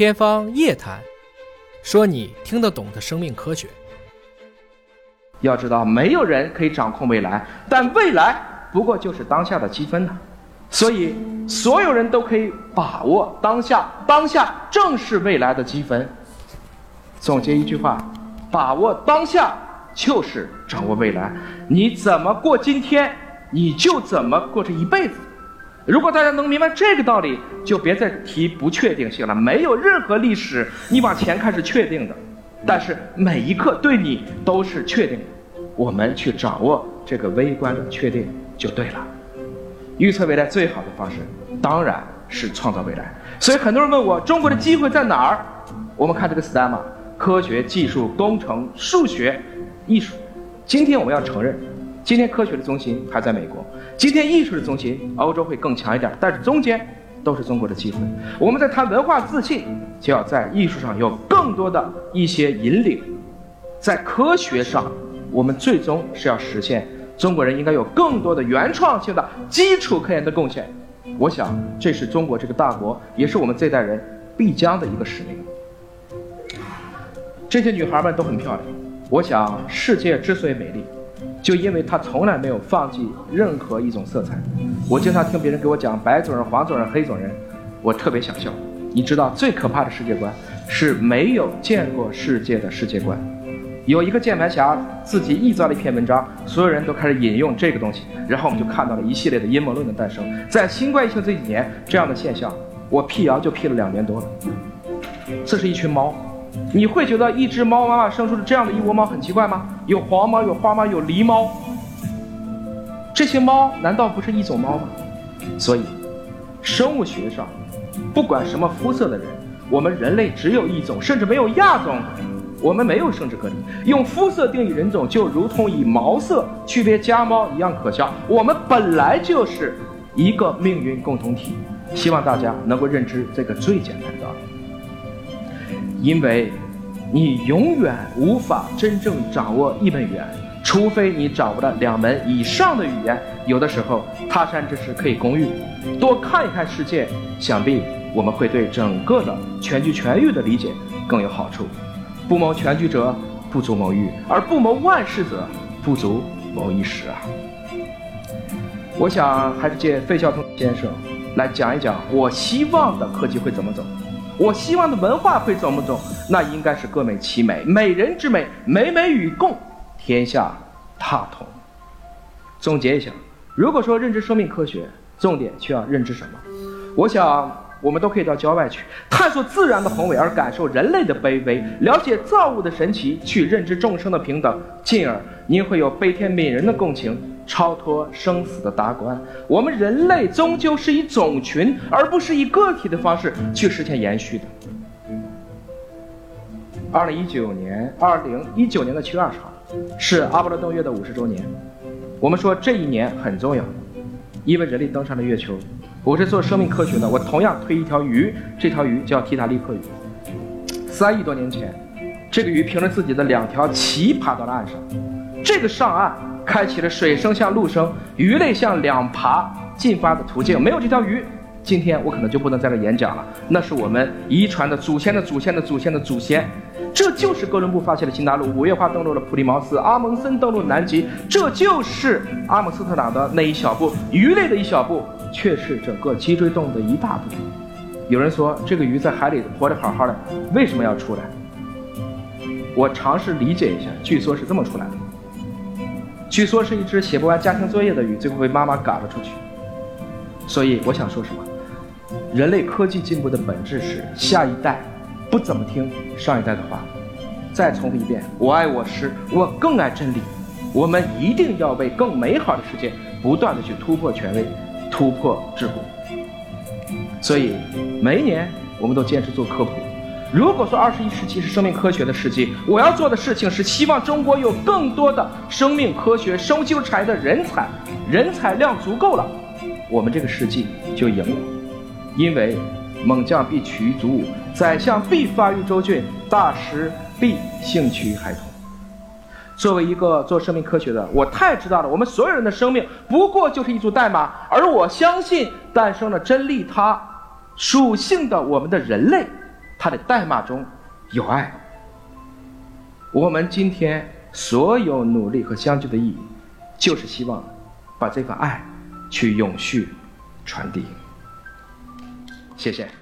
天方夜谭，说你听得懂的生命科学。要知道，没有人可以掌控未来，但未来不过就是当下的积分呢。所以，所有人都可以把握当下，当下正是未来的积分。总结一句话：把握当下就是掌握未来。你怎么过今天，你就怎么过这一辈子。如果大家能明白这个道理，就别再提不确定性了。没有任何历史你往前看是确定的，但是每一刻对你都是确定的。我们去掌握这个微观的确定就对了。预测未来最好的方式当然是创造未来。所以很多人问我，中国的机会在哪儿？我们看这个 STEM，科学、技术、工程、数学、艺术。今天我们要承认，今天科学的中心还在美国。今天艺术的中心，欧洲会更强一点，但是中间都是中国的机会。我们在谈文化自信，就要在艺术上有更多的一些引领，在科学上，我们最终是要实现中国人应该有更多的原创性的基础科研的贡献。我想，这是中国这个大国，也是我们这代人必将的一个使命。这些女孩们都很漂亮，我想，世界之所以美丽。就因为他从来没有放弃任何一种色彩，我经常听别人给我讲白种人、黄种人、黑种人，我特别想笑。你知道最可怕的世界观是没有见过世界的世界观。有一个键盘侠自己臆造了一篇文章，所有人都开始引用这个东西，然后我们就看到了一系列的阴谋论的诞生。在新冠疫情这几年，这样的现象我辟谣就辟了两年多了。这是一群猫。你会觉得一只猫妈妈生出的这样的一窝猫很奇怪吗？有黄毛，有花猫，有狸猫。这些猫难道不是一种猫吗？所以，生物学上，不管什么肤色的人，我们人类只有一种，甚至没有亚种，我们没有生殖隔离。用肤色定义人种，就如同以毛色区别家猫一样可笑。我们本来就是一个命运共同体。希望大家能够认知这个最简单。因为，你永远无法真正掌握一门语言，除非你掌握了两门以上的语言。有的时候，他山之石可以攻玉，多看一看世界，想必我们会对整个的全局全域的理解更有好处。不谋全局者，不足谋域；而不谋万事者，不足谋一时啊！我想还是借费孝通先生来讲一讲，我希望的科技会怎么走。我希望的文化会怎么走？那应该是各美其美，美人之美，美美与共，天下大同。总结一下，如果说认知生命科学，重点需要认知什么？我想我们都可以到郊外去，探索自然的宏伟，而感受人类的卑微，了解造物的神奇，去认知众生的平等，进而您会有悲天悯人的共情。超脱生死的达观，我们人类终究是以种群而不是以个体的方式去实现延续的。二零一九年，二零一九年的七月二十号是阿波罗登月的五十周年。我们说这一年很重要，因为人类登上了月球。我是做生命科学的，我同样推一条鱼，这条鱼叫提塔利克鱼。三亿多年前，这个鱼凭着自己的两条鳍爬到了岸上，这个上岸。开启了水生向陆生、鱼类向两爬进发的途径。没有这条鱼，今天我可能就不能在这演讲了。那是我们遗传的祖先的祖先的祖先的祖先。这就是哥伦布发现了新大陆，五月花登陆了普利茅斯，阿蒙森登陆南极。这就是阿姆斯特朗的那一小步，鱼类的一小步，却是整个脊椎动物的一大步。有人说这个鱼在海里活得好好的，为什么要出来？我尝试理解一下，据说是这么出来的。据说是一只写不完家庭作业的鱼，最后被妈妈赶了出去。所以我想说什么？人类科技进步的本质是下一代不怎么听上一代的话。再重复一遍：我爱我师，我更爱真理。我们一定要为更美好的世界不断的去突破权威，突破桎梏。所以每一年我们都坚持做科普。如果说二十一世纪是生命科学的世纪，我要做的事情是希望中国有更多的生命科学、生物技术产业的人才，人才量足够了，我们这个世纪就赢了。因为猛将必取于足武，宰相必发于州郡，大师必兴趣于孩童。作为一个做生命科学的，我太知道了，我们所有人的生命不过就是一组代码，而我相信诞生了真利他属性的我们的人类。他的代码中有爱。我们今天所有努力和相聚的意义，就是希望把这份爱去永续传递。谢谢。